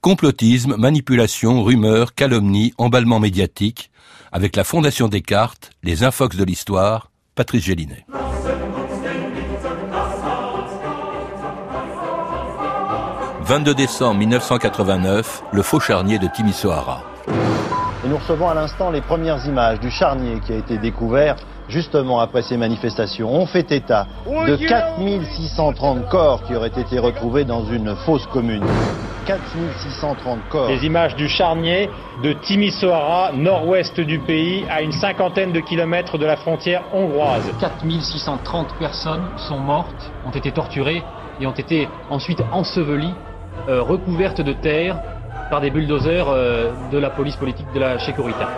Complotisme, manipulation, rumeurs, calomnie, emballement médiatique. Avec la Fondation Descartes, les infox de l'histoire, Patrice Gélinet. 22 décembre 1989, le faux charnier de Timisoara. Et nous recevons à l'instant les premières images du charnier qui a été découvert justement après ces manifestations. On fait état de 4630 corps qui auraient été retrouvés dans une fosse commune. 4630 corps. Les images du charnier de Timisoara, nord-ouest du pays, à une cinquantaine de kilomètres de la frontière hongroise. 4630 personnes sont mortes, ont été torturées et ont été ensuite ensevelies, euh, recouvertes de terre par des bulldozers euh, de la police politique de la Chekorita.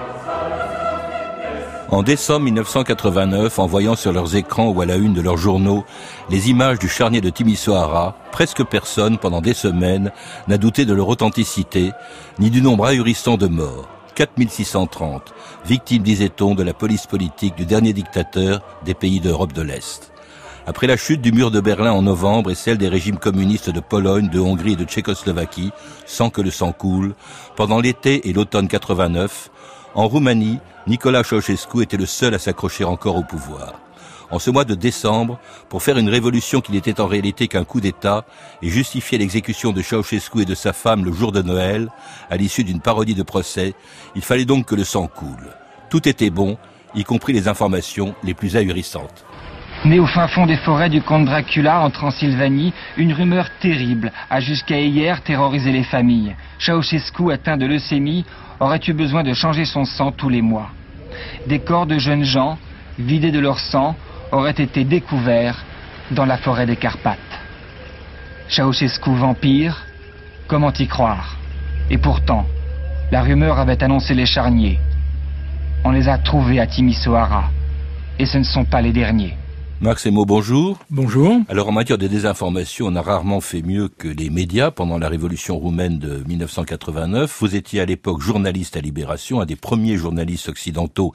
En décembre 1989, en voyant sur leurs écrans ou à la une de leurs journaux les images du charnier de Timisoara, presque personne, pendant des semaines, n'a douté de leur authenticité, ni du nombre ahurissant de morts. 4630, victimes, disait-on, de la police politique du dernier dictateur des pays d'Europe de l'Est. Après la chute du mur de Berlin en novembre et celle des régimes communistes de Pologne, de Hongrie et de Tchécoslovaquie, sans que le sang coule, pendant l'été et l'automne 89, en Roumanie, Nicolas Ceausescu était le seul à s'accrocher encore au pouvoir. En ce mois de décembre, pour faire une révolution qui n'était en réalité qu'un coup d'État et justifier l'exécution de Ceausescu et de sa femme le jour de Noël, à l'issue d'une parodie de procès, il fallait donc que le sang coule. Tout était bon, y compris les informations les plus ahurissantes. Né au fin fond des forêts du comte Dracula en Transylvanie, une rumeur terrible a jusqu'à hier terrorisé les familles. Ceausescu, atteint de leucémie, aurait eu besoin de changer son sang tous les mois. Des corps de jeunes gens, vidés de leur sang, auraient été découverts dans la forêt des Carpates. Ceausescu vampire, comment y croire? Et pourtant, la rumeur avait annoncé les charniers. On les a trouvés à Timisoara. Et ce ne sont pas les derniers. Max Emo, bonjour. Bonjour. Alors en matière de désinformation, on a rarement fait mieux que les médias pendant la révolution roumaine de 1989. Vous étiez à l'époque journaliste à Libération, un des premiers journalistes occidentaux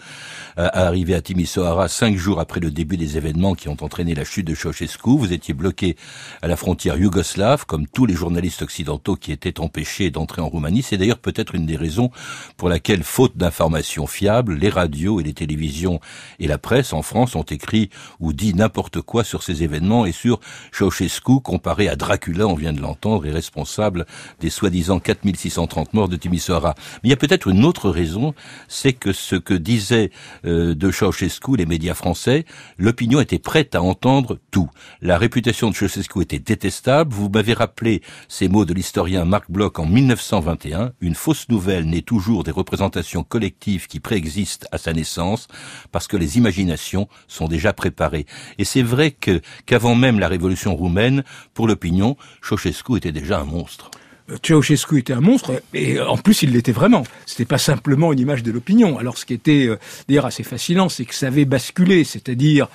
à arriver à Timisoara cinq jours après le début des événements qui ont entraîné la chute de Ceausescu. Vous étiez bloqué à la frontière yougoslave, comme tous les journalistes occidentaux qui étaient empêchés d'entrer en Roumanie. C'est d'ailleurs peut-être une des raisons pour laquelle, faute d'informations fiables, les radios et les télévisions et la presse en France ont écrit ou dit n'importe quoi sur ces événements et sur Ceausescu comparé à Dracula, on vient de l'entendre, est responsable des soi-disant 4630 morts de Timisoara. Mais il y a peut-être une autre raison, c'est que ce que disaient euh, de Ceausescu les médias français, l'opinion était prête à entendre tout. La réputation de Ceausescu était détestable. Vous m'avez rappelé ces mots de l'historien Marc Bloch en 1921. Une fausse nouvelle naît toujours des représentations collectives qui préexistent à sa naissance parce que les imaginations sont déjà préparées. Et c'est vrai que qu'avant même la révolution roumaine, pour l'opinion, Ceausescu était déjà un monstre. Euh, Ceausescu était un monstre, et en plus il l'était vraiment. C'était pas simplement une image de l'opinion. Alors ce qui était euh, d'ailleurs assez fascinant, c'est que ça avait basculé, c'est-à-dire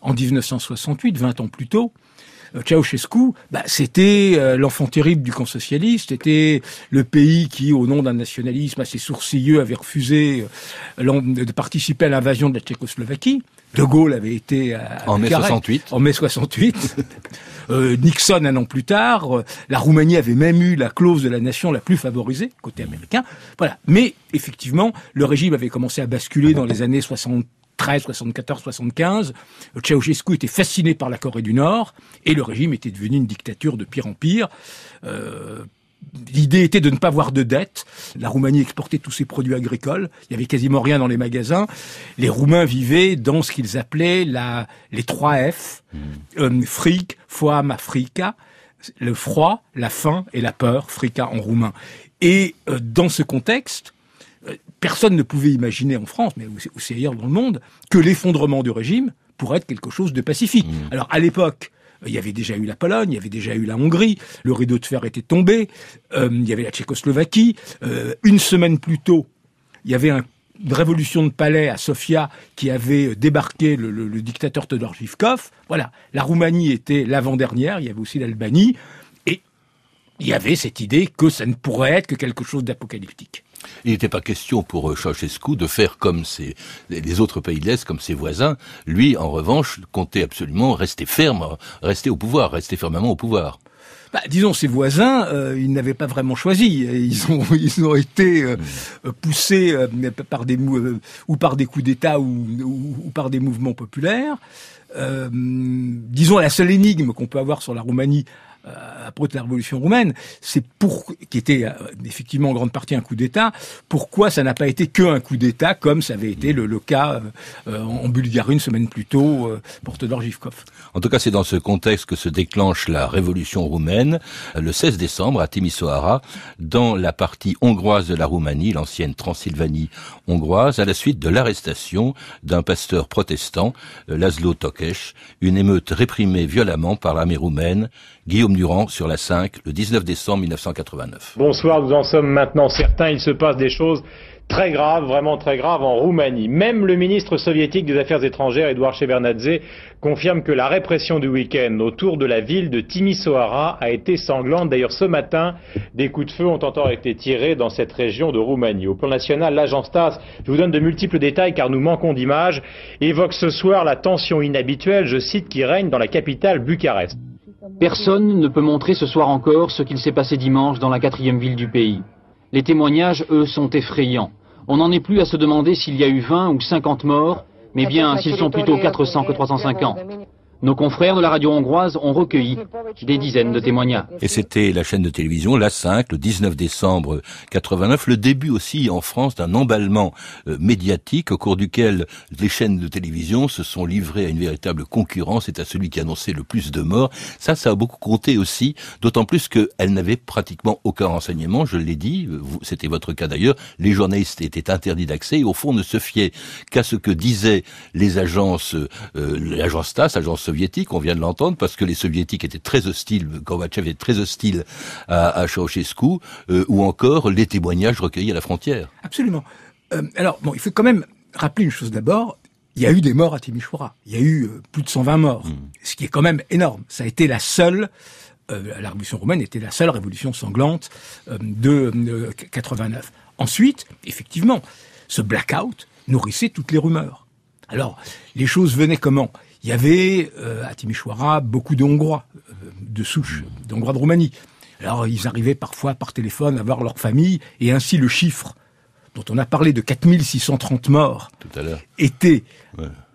en 1968, 20 ans plus tôt, Ceausescu, bah, c'était l'enfant terrible du camp socialiste, c'était le pays qui, au nom d'un nationalisme assez sourcilleux, avait refusé de participer à l'invasion de la Tchécoslovaquie. De Gaulle avait été à, en mai 68. En mai 68. euh, Nixon un an plus tard. Euh, la Roumanie avait même eu la clause de la nation la plus favorisée côté américain. Voilà. Mais effectivement, le régime avait commencé à basculer dans les années 73, 74, 75. Ceausescu était fasciné par la Corée du Nord et le régime était devenu une dictature de pire en pire. Euh, L'idée était de ne pas avoir de dette. La Roumanie exportait tous ses produits agricoles. Il y avait quasiment rien dans les magasins. Les Roumains vivaient dans ce qu'ils appelaient la, les trois F. Mmh. Euh, fric, foam, africa. Le froid, la faim et la peur. Frica en roumain. Et euh, dans ce contexte, personne ne pouvait imaginer en France, mais aussi ailleurs dans le monde, que l'effondrement du régime pourrait être quelque chose de pacifique. Mmh. Alors à l'époque, il y avait déjà eu la Pologne, il y avait déjà eu la Hongrie, le rideau de fer était tombé, euh, il y avait la Tchécoslovaquie. Euh, une semaine plus tôt, il y avait un, une révolution de palais à Sofia qui avait débarqué le, le, le dictateur Todor Zhivkov. Voilà, la Roumanie était l'avant-dernière, il y avait aussi l'Albanie il y avait cette idée que ça ne pourrait être que quelque chose d'apocalyptique. Il n'était pas question pour euh, Ceausescu de faire comme les autres pays de l'Est, comme ses voisins. Lui, en revanche, comptait absolument rester ferme, rester au pouvoir, rester fermement au pouvoir. Bah, disons, ses voisins, euh, ils n'avaient pas vraiment choisi. Ils ont, ils ont été euh, hmm. poussés par des ou par des coups d'État ou, ou, par des mouvements populaires. disons, la seule énigme qu'on peut avoir sur la Roumanie à propos de la révolution roumaine, c'est pour qui était euh, effectivement en grande partie un coup d'État. Pourquoi ça n'a pas été que un coup d'État comme ça avait été le, cas euh, en Bulgarie une semaine plus tôt pour Todor Givkov. En tout cas, c'est dans ce contexte que se déclenche la révolution roumaine le 16 décembre à Timisoara, dans la partie hongroise de la Roumanie, l'ancienne Transylvanie hongroise, à la suite de l'arrestation d'un pasteur protestant, Laszlo Tokes, une émeute réprimée violemment par l'armée roumaine Guillaume Durand sur la 5, le 19 décembre 1989. Bonsoir, nous en sommes maintenant certains, il se passe des choses très graves, vraiment très graves en Roumanie. Même le ministre soviétique des Affaires étrangères, Edouard Shevardnadze, confirme que la répression du week-end autour de la ville de Timisoara a été sanglante. D'ailleurs, ce matin, des coups de feu ont encore été tirés dans cette région de Roumanie. Au plan national, l'agence TASS, je vous donne de multiples détails car nous manquons d'images, évoque ce soir la tension inhabituelle, je cite, qui règne dans la capitale Bucarest. Personne ne peut montrer ce soir encore ce qu'il s'est passé dimanche dans la quatrième ville du pays. Les témoignages, eux, sont effrayants. On n'en est plus à se demander s'il y a eu 20 ou 50 morts, mais bien s'ils sont plutôt 400 que 350. Nos confrères de la radio hongroise ont recueilli des dizaines de témoignages. Et c'était la chaîne de télévision La 5, le 19 décembre 89, le début aussi en France d'un emballement euh, médiatique au cours duquel les chaînes de télévision se sont livrées à une véritable concurrence et à celui qui annonçait le plus de morts. Ça, ça a beaucoup compté aussi, d'autant plus qu'elles n'avaient pratiquement aucun renseignement, je l'ai dit, c'était votre cas d'ailleurs, les journalistes étaient interdits d'accès et au fond ne se fiaient qu'à ce que disaient les agences, euh, l'agence TASS, agence on vient de l'entendre, parce que les soviétiques étaient très hostiles, Gorbatchev était très hostile à, à Ceausescu, euh, ou encore les témoignages recueillis à la frontière. Absolument. Euh, alors, bon, il faut quand même rappeler une chose d'abord, il y a eu des morts à Timișoara. Il y a eu euh, plus de 120 morts, hmm. ce qui est quand même énorme. Ça a été la seule, la révolution romaine était la seule révolution sanglante de 89. Ensuite, effectivement, ce blackout nourrissait toutes les rumeurs. Alors, les choses venaient comment? Il y avait euh, à Timișoara beaucoup de Hongrois euh, de souche, d'Hongrois de Roumanie. Alors ils arrivaient parfois par téléphone à voir leur famille et ainsi le chiffre dont on a parlé de 4630 morts Tout à était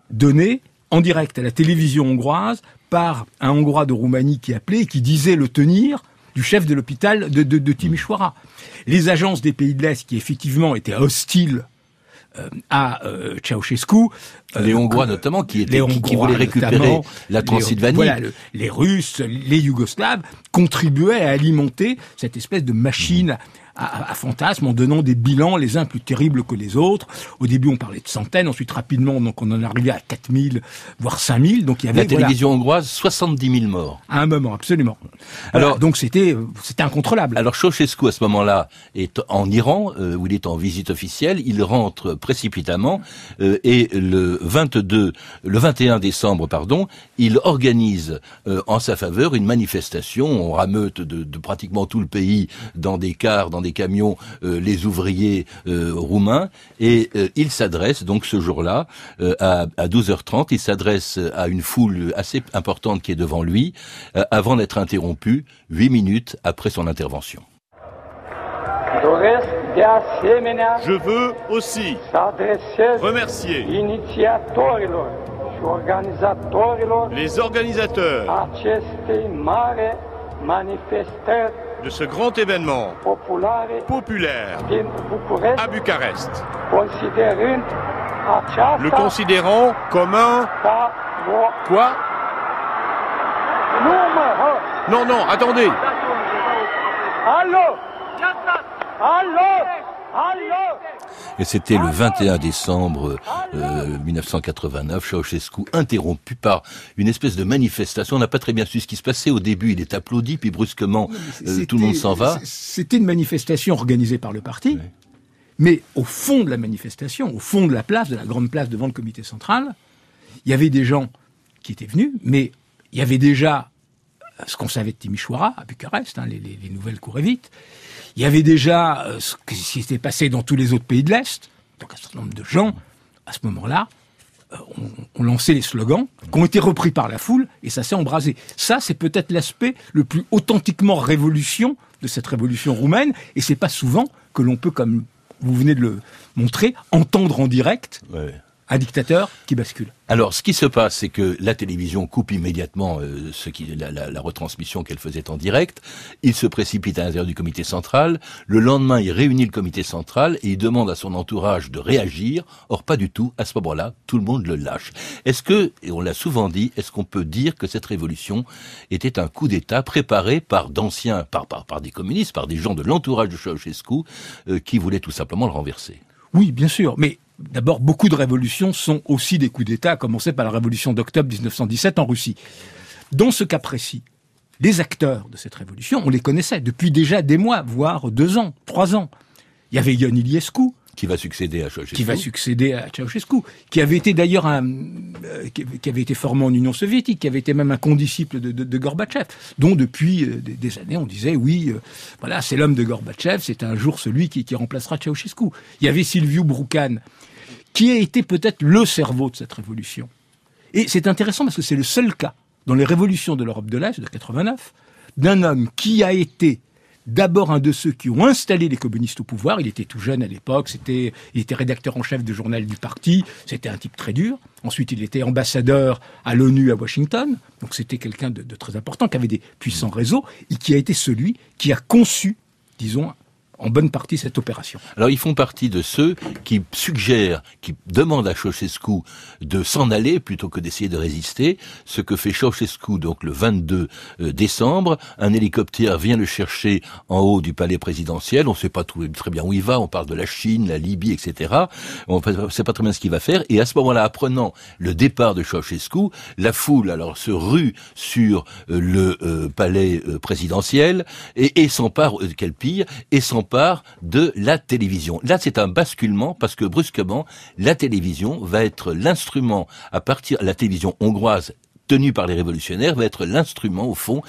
donné en direct à la télévision hongroise par un Hongrois de Roumanie qui appelait et qui disait le tenir du chef de l'hôpital de, de, de Timișoara. Les agences des pays de l'Est qui effectivement étaient hostiles à euh, Ceausescu. Euh, les Hongrois notamment, qui, étaient, qui, voulaient récupérer la Transylvanie. voilà, les Russes, les Yougoslaves contribuaient à alimenter cette espèce de machine à, à, fantasme en donnant des bilans les uns plus terribles que les autres. Au début, on parlait de centaines, ensuite rapidement, donc on en arrivait à 4000, voire 5000. Donc il y avait la télévision hongroise, 70 000 morts. À un moment, absolument. Alors donc c'était c'était incontrôlable. Alors Ceausescu à ce moment-là est en Iran euh, où il est en visite officielle. Il rentre précipitamment euh, et le 22, le 21 décembre, pardon, il organise euh, en sa faveur une manifestation. On rameute de, de pratiquement tout le pays dans des cars, dans des camions euh, les ouvriers euh, roumains. Et euh, il s'adresse donc ce jour-là à, à 12h30, il s'adresse à une foule assez importante qui est devant lui avant d'être interrompu huit minutes après son intervention. Je veux aussi remercier les organisateurs de ce grand événement populaire à Bucarest, le considérant comme un quoi? Non, non, attendez. Allô Allô et c'était le 21 décembre 1989, euh, Ceausescu interrompu par une espèce de manifestation. On n'a pas très bien su ce qui se passait. Au début, il est applaudi, puis brusquement, euh, tout le monde s'en va. C'était une manifestation organisée par le parti. Mais au fond de la manifestation, au fond de la place, de la grande place devant le comité central, il y avait des gens qui étaient venus, mais il y avait déjà ce qu'on savait de Timișoara, à Bucarest, hein, les, les, les, nouvelles couraient vite. Il y avait déjà euh, ce qui s'était passé dans tous les autres pays de l'Est. Donc un certain nombre de gens, à ce moment-là, euh, ont, lancé les slogans qui ont été repris par la foule et ça s'est embrasé. Ça, c'est peut-être l'aspect le plus authentiquement révolution de cette révolution roumaine et c'est pas souvent que l'on peut, comme vous venez de le montrer, entendre en direct un dictateur qui bascule. Alors, ce qui se passe, c'est que la télévision coupe immédiatement euh, ce qui, la, la, la retransmission qu'elle faisait en direct. Il se précipite à l'intérieur du comité central. Le lendemain, il réunit le comité central et il demande à son entourage de réagir. Or, pas du tout. À ce moment-là, tout le monde le lâche. Est-ce que, et on l'a souvent dit, est-ce qu'on peut dire que cette révolution était un coup d'État préparé par d'anciens, par, par, par des communistes, par des gens de l'entourage de Ceausescu, euh, qui voulaient tout simplement le renverser? Oui, bien sûr. Mais D'abord, beaucoup de révolutions sont aussi des coups d'État, à commencer par la révolution d'octobre 1917 en Russie. Dans ce cas précis, les acteurs de cette révolution, on les connaissait depuis déjà des mois, voire deux ans, trois ans. Il y avait Ion Iliescu, qui va succéder à Ceausescu. Qui va succéder à Ceausescu, qui avait été d'ailleurs un, euh, qui avait été formé en Union soviétique, qui avait été même un condisciple de, de, de Gorbatchev, dont depuis euh, des, des, années on disait oui, euh, voilà, c'est l'homme de Gorbatchev, c'est un jour celui qui, qui remplacera Ceausescu. Il y avait Silviu Brucan, qui a été peut-être le cerveau de cette révolution. Et c'est intéressant parce que c'est le seul cas dans les révolutions de l'Europe de l'Est de 89 d'un homme qui a été d'abord un de ceux qui ont installé les communistes au pouvoir. Il était tout jeune à l'époque, il était rédacteur en chef de journal du parti, c'était un type très dur. Ensuite, il était ambassadeur à l'ONU à Washington, donc c'était quelqu'un de, de, très important, qui avait des puissants réseaux, et qui a été celui qui a conçu, disons, en bonne partie cette opération. Alors ils font partie de ceux qui suggèrent, qui demandent à Ceausescu de s'en aller plutôt que d'essayer de résister, ce que fait Ceausescu donc le 22 euh, décembre. Un hélicoptère vient le chercher en haut du palais présidentiel, on ne sait pas très bien où il va, on parle de la Chine, la Libye, etc. On ne sait pas très bien ce qu'il va faire, et à ce moment-là, apprenant le départ de Ceausescu, la foule alors se rue sur euh, le euh, palais présidentiel et, et s'empare, euh, qu'elle pille, et s'empare de la télévision. Là, c'est un basculement parce que brusquement, la télévision va être l'instrument à partir la télévision hongroise tenue par les révolutionnaires va être l'instrument au fond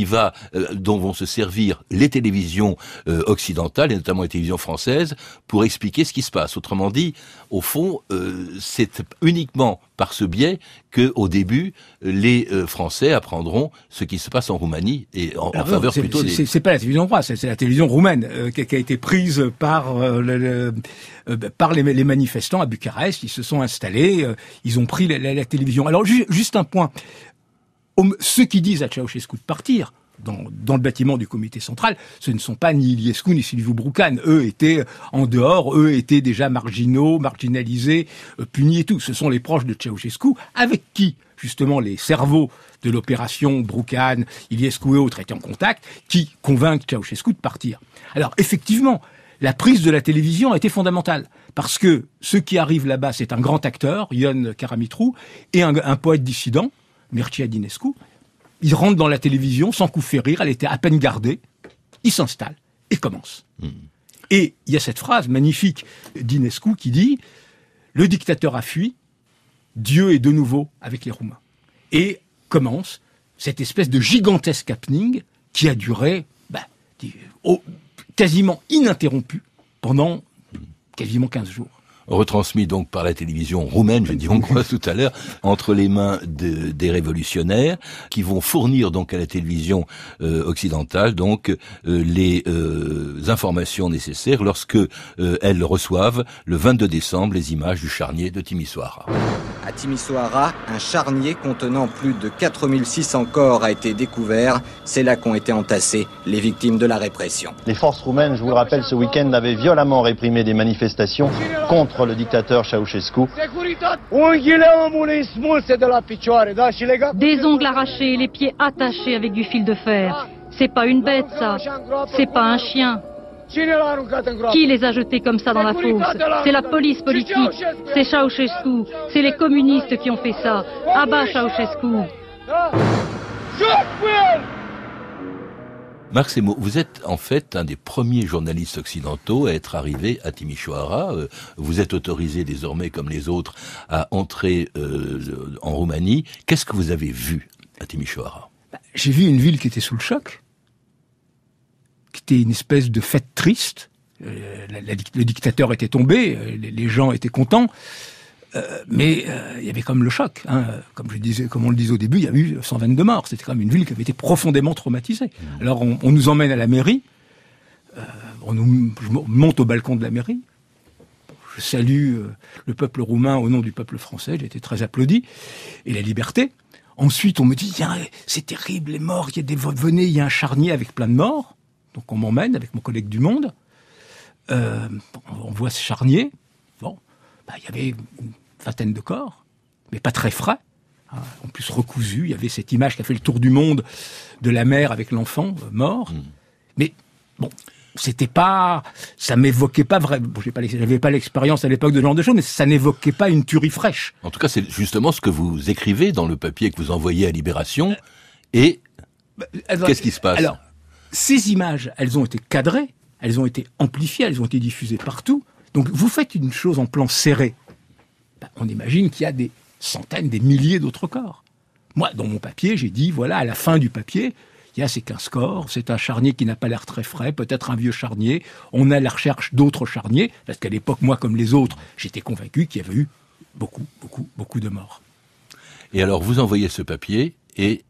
euh, dont vont se servir les télévisions euh, occidentales et notamment les télévisions françaises pour expliquer ce qui se passe. Autrement dit, au fond, euh, c'est uniquement par ce biais que, au début, les euh, Français apprendront ce qui se passe en Roumanie et en, en faveur plutôt des. C'est pas la télévision hongroise, c'est la télévision roumaine euh, qui, qui, a été prise par euh, le, le, euh, par les, les, manifestants à Bucarest. Ils se sont installés, euh, ils ont pris la, la, la télévision. Alors ju juste un point, ceux qui disent à Ceausescu de partir, dans, le bâtiment du comité central, ce ne sont pas ni Iliescu ni Silviu Brucan. Eux étaient en dehors, eux étaient déjà marginaux, marginalisés, euh, punis et tout. Ce sont les proches de Ceausescu, avec qui, justement, les cerveaux de l'opération Brucan, Iliescu et autres étaient en contact, qui convainquent Ceausescu de partir. Alors, effectivement, la prise de la télévision a été fondamentale. Parce que ce qui arrive là-bas, c'est un grand acteur, Ion Karamitru, et un, un poète dissident, Mircea Dinescu, il rentre dans la télévision sans coup férir, elle était à peine gardée, il s'installe et commence. Mmh. Et il y a cette phrase magnifique d'Inescu qui dit Le dictateur a fui, Dieu est de nouveau avec les Roumains. Et commence cette espèce de gigantesque happening qui a duré bah, quasiment ininterrompu pendant quasiment 15 jours retransmis donc par la télévision roumaine, je dis hongroise tout à l'heure, entre les mains de, des révolutionnaires qui vont fournir donc à la télévision euh, occidentale donc euh, les euh, informations nécessaires lorsque elles reçoivent le 22 décembre les images du charnier de Timisoara. À Timisoara, un charnier contenant plus de 4600 corps a été découvert. C'est là qu'ont été entassés les victimes de la répression. Les forces roumaines, je vous le rappelle, ce week-end avaient violemment réprimé des manifestations contre le dictateur Ceausescu. Des ongles arrachés, les pieds attachés avec du fil de fer. C'est pas une bête, ça. C'est pas un chien. Qui les a jetés comme ça dans la fosse C'est la police politique. C'est Ceausescu. C'est les communistes qui ont fait ça. Abat Ceausescu. Marc Semo, vous êtes en fait un des premiers journalistes occidentaux à être arrivé à Timișoara. Euh, vous êtes autorisé désormais, comme les autres, à entrer euh, en Roumanie. Qu'est-ce que vous avez vu à Timișoara? Bah, j'ai vu une ville qui était sous le choc, qui était une espèce de fête triste. Euh, le dictateur était tombé, euh, les, gens étaient contents, euh, mais il y avait comme le choc. Hein. Comme je disais, comme on le disait au début, il y a eu 122 morts. C'était quand même une ville qui avait été profondément traumatisée. Mmh. Alors on, on nous emmène à la mairie, on nous je monte au balcon de la mairie. Je salue le peuple roumain au nom du peuple français. J'ai été très applaudi et la liberté. Ensuite, on me dit, c'est terrible, les morts, il y a des venez, il y a un charnier avec plein de morts. Donc on m'emmène avec mon collègue du Monde. Euh, on voit ce charnier. Bon, bah, il y avait une vingtaine de corps, mais pas très frais. Hein, en plus recousu, il y avait cette image qui a fait le tour du monde de la mère avec l'enfant euh, mort. Hmm. Mais bon, c'était pas, ça m'évoquait pas vraiment. Bon, j'avais pas l'expérience à l'époque de ce genre de choses, mais ça n'évoquait pas une tuerie fraîche. En tout cas, c'est justement ce que vous écrivez dans le papier que vous envoyez à Libération. Et bah, qu'est-ce qui se passe? Alors, ces images, elles ont été cadrées, elles ont été amplifiées, elles ont été diffusées partout. Donc, vous faites une chose en plan serré. Bah, on imagine qu'il y a des centaines, des milliers d'autres corps. Moi, dans mon papier, j'ai dit, voilà, à la fin du papier, il y a ces 15 corps, c'est un charnier qui n'a pas l'air très frais, peut-être un vieux charnier, on a la recherche d'autres charniers, parce qu'à l'époque, moi comme les autres, j'étais convaincu qu'il y avait eu beaucoup, beaucoup, beaucoup de morts. Et alors vous envoyez ce papier et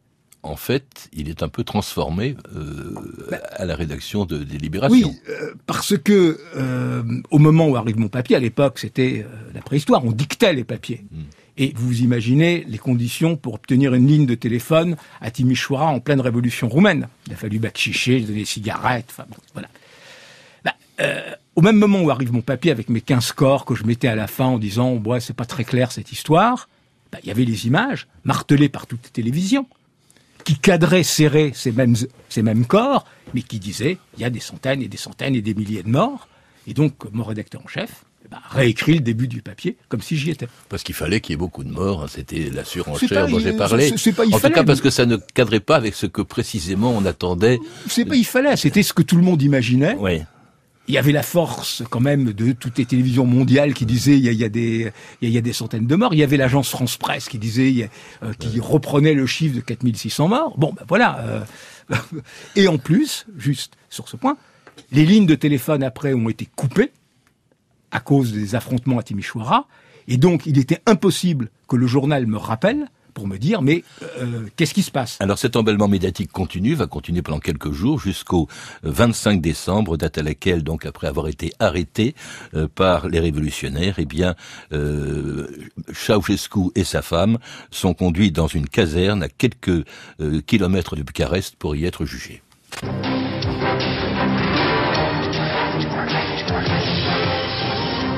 en fait, il est un peu transformé euh, bah, à la rédaction de, des Libérations. Oui, euh, parce que euh, au moment où arrive mon papier, à l'époque, c'était la préhistoire, on dictait les papiers. Hmm. Et vous imaginez les conditions pour obtenir une ligne de téléphone à Timișoara en pleine révolution roumaine. Il a fallu bachicher, donner des cigarettes, enfin bon, voilà. Bah, au même moment où arrive mon papier avec mes 15 scores que je mettais à la fin en disant ouais, c'est pas très clair cette histoire, bah, il y avait les images martelées par toutes les télévisions qui cadraient, serrées ces mêmes, ces mêmes corps, mais qui disaient il y a des centaines et des centaines et des milliers de morts. Et donc, mon rédacteur en chef, bah, réécrit le début du papier comme si j'y étais. Parce qu'il fallait qu'il y ait beaucoup de morts, hein, c'était la surenchère dont j'ai parlé. en tout cas parce que ça ne cadrait pas avec ce que précisément on attendait. C'est pas il fallait, c'était ce que tout le monde imaginait. Oui. Il y avait la force quand même de toutes les télévisions mondiales qui disaient il y a, il y a des il y a, des centaines de morts. Il y avait l'agence France Presse qui disait euh, qui reprenait le chiffre de 4600 morts. Bon ben voilà. Euh, et en plus, juste sur ce point, les lignes de téléphone après ont été coupées à cause des affrontements à Timișoara. Et donc, il était impossible que le journal me rappelle pour me dire mais euh, qu'est-ce qui se passe? Alors cet embellement médiatique continue, va continuer pendant quelques jours jusqu'au 25 décembre, date à laquelle donc après avoir été arrêté euh, par les révolutionnaires, eh bien euh, Ceausescu et sa femme sont conduits dans une caserne à quelques euh, kilomètres de Bucarest pour y être jugés.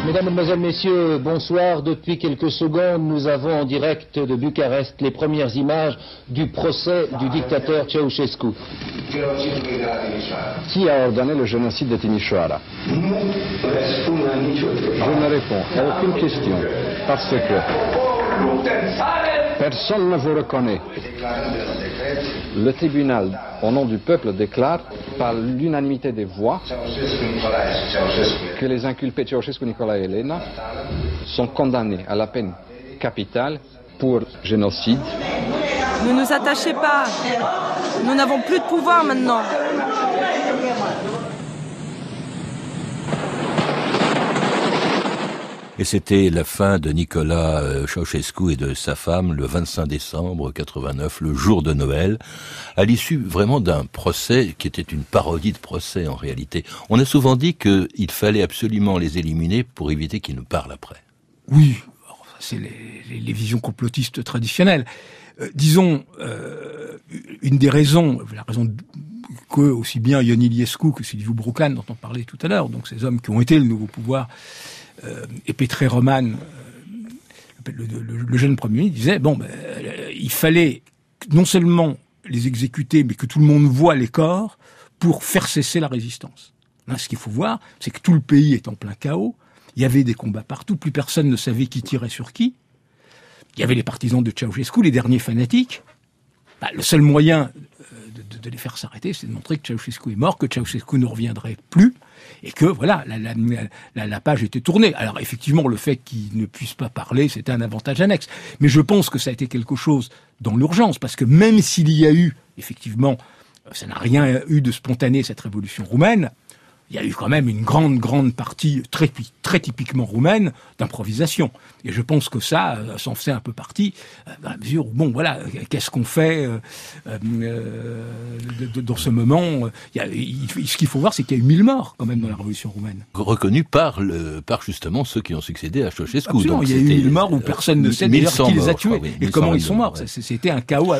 Mesdames, Mesdemoiselles, Messieurs, bonsoir. Depuis quelques secondes, nous avons en direct de Bucarest les premières images du procès du dictateur Ceausescu. Qui a ordonné le génocide de Timișoara? Je ne réponds à aucune question parce que personne ne vous reconnaît. Le tribunal, au nom du peuple, déclare par l'unanimité des voix que les inculpés Ceausescu, Nicolas et Elena sont condamnés à la peine capitale pour génocide. Ne nous attachez pas. Nous n'avons plus de pouvoir maintenant. Et c'était la fin de Nicolas euh, Ceausescu et de sa femme le 25 décembre 89, le jour de Noël, à l'issue vraiment d'un procès qui était une parodie de procès en réalité. On a souvent dit qu'il fallait absolument les éliminer pour éviter qu'ils ne parlent après. Oui, c'est les, visions complotistes traditionnelles. Euh, disons, euh, une des raisons, la raison que aussi bien Yoni Iliescu que Sylvie Broucan dont on parlait tout à l'heure, donc ces hommes qui ont été le nouveau pouvoir, euh, et Petré Roman, euh, le, jeune premier ministre, disait bon, ben, euh, il fallait non seulement les exécuter, mais que tout le monde voit les corps pour faire cesser la résistance. ce qu'il faut voir, c'est que tout le pays est en plein chaos. Il y avait des combats partout, plus personne ne savait qui tirait sur qui. Il y avait les partisans de Ceausescu, les derniers fanatiques. Bah, le seul moyen de, de les faire s'arrêter, c'est de montrer que Ceausescu est mort, que Ceausescu ne reviendrait plus, et que voilà, la, page était tournée. Alors effectivement, le fait qu'il ne puisse pas parler, c'était un avantage annexe. Mais je pense que ça a été quelque chose dans l'urgence, parce que même s'il y a eu, effectivement, ça n'a rien eu de spontané cette révolution roumaine, il y a eu quand même une grande, grande partie très, très typiquement roumaine d'improvisation. Et je pense que ça, euh, s'en faisait un peu partie, euh, dans la mesure où, bon, voilà, qu'est-ce qu'on fait euh, dans ce moment Ce qu'il faut voir, c'est qu'il y a eu mille morts, quand même, dans la révolution roumaine. Reconnus par, le, par justement ceux qui ont succédé à Ceausescu. Absolument, il y a eu mille morts où personne ne sait d'ailleurs qui les a tués et comment ils sont morts. C'était un chaos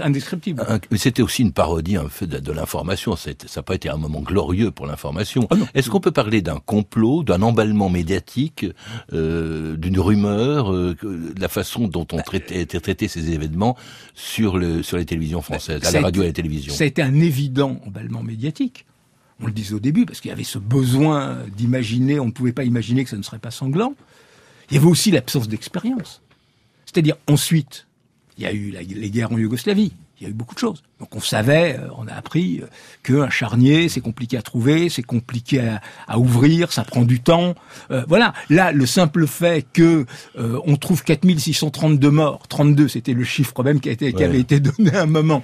indescriptible. Mais c'était aussi une parodie, un fait de, l'information. Ça n'a pas été un moment glorieux pour l'information ah Est-ce qu'on peut parler d'un complot, d'un emballement médiatique, euh, d'une rumeur, euh, de la façon dont ont traité, traité ces événements sur, le, sur les télévisions françaises, à la radio et à la télévision? Ça a été un évident emballement médiatique. On le disait au début, parce qu'il y avait ce besoin d'imaginer, on ne pouvait pas imaginer que ça ne serait pas sanglant. Il y avait aussi l'absence d'expérience. C'est-à-dire, ensuite, il y a eu les guerres en Yougoslavie il y a eu beaucoup de choses. Donc on savait, euh, on a appris euh, qu'un charnier, c'est compliqué à trouver, c'est compliqué à, ouvrir, ça prend du temps. Euh, voilà. Là, le simple fait que on trouve 4632 morts, 32, c'était le chiffre même qui, a été, qui avait été donné à un moment,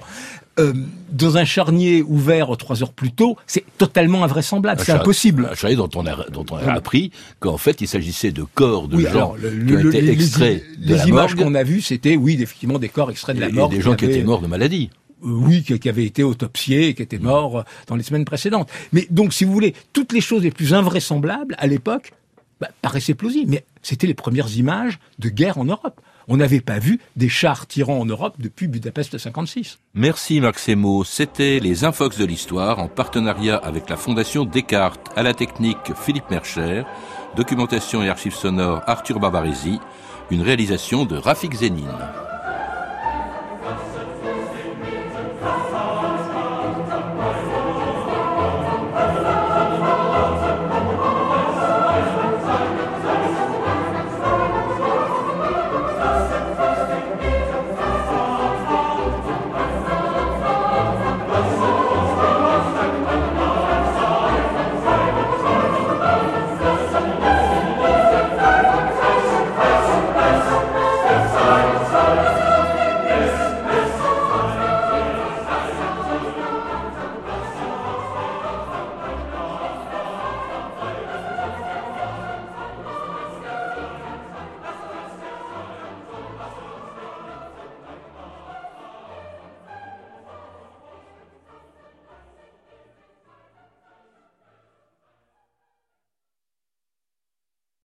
euh, dans un charnier ouvert trois heures plus tôt, c'est totalement invraisemblable, c'est impossible. Un charnier dont on a, dont on a appris qu'en fait il s'agissait de corps de gens qui ont été extraits les, de la Les images qu'on a vues, c'était, oui, effectivement, des corps extraits de la mort. des gens qui, étaient morts de maladie. Euh, oui, qui, avaient été autopsiés et qui étaient morts euh, dans les semaines précédentes. Mais donc, si vous voulez, toutes les choses les plus invraisemblables à l'époque bah, paraissaient plausibles. Mais c'était les premières images de guerre en Europe. On n'avait pas vu des chars tirant en Europe depuis Budapest 56. Merci Maximo. C'était les Infox de l'Histoire en partenariat avec la Fondation Descartes à la technique Philippe Mercher, documentation et archives sonores Arthur Barbaresi, une réalisation de Rafik Zénine.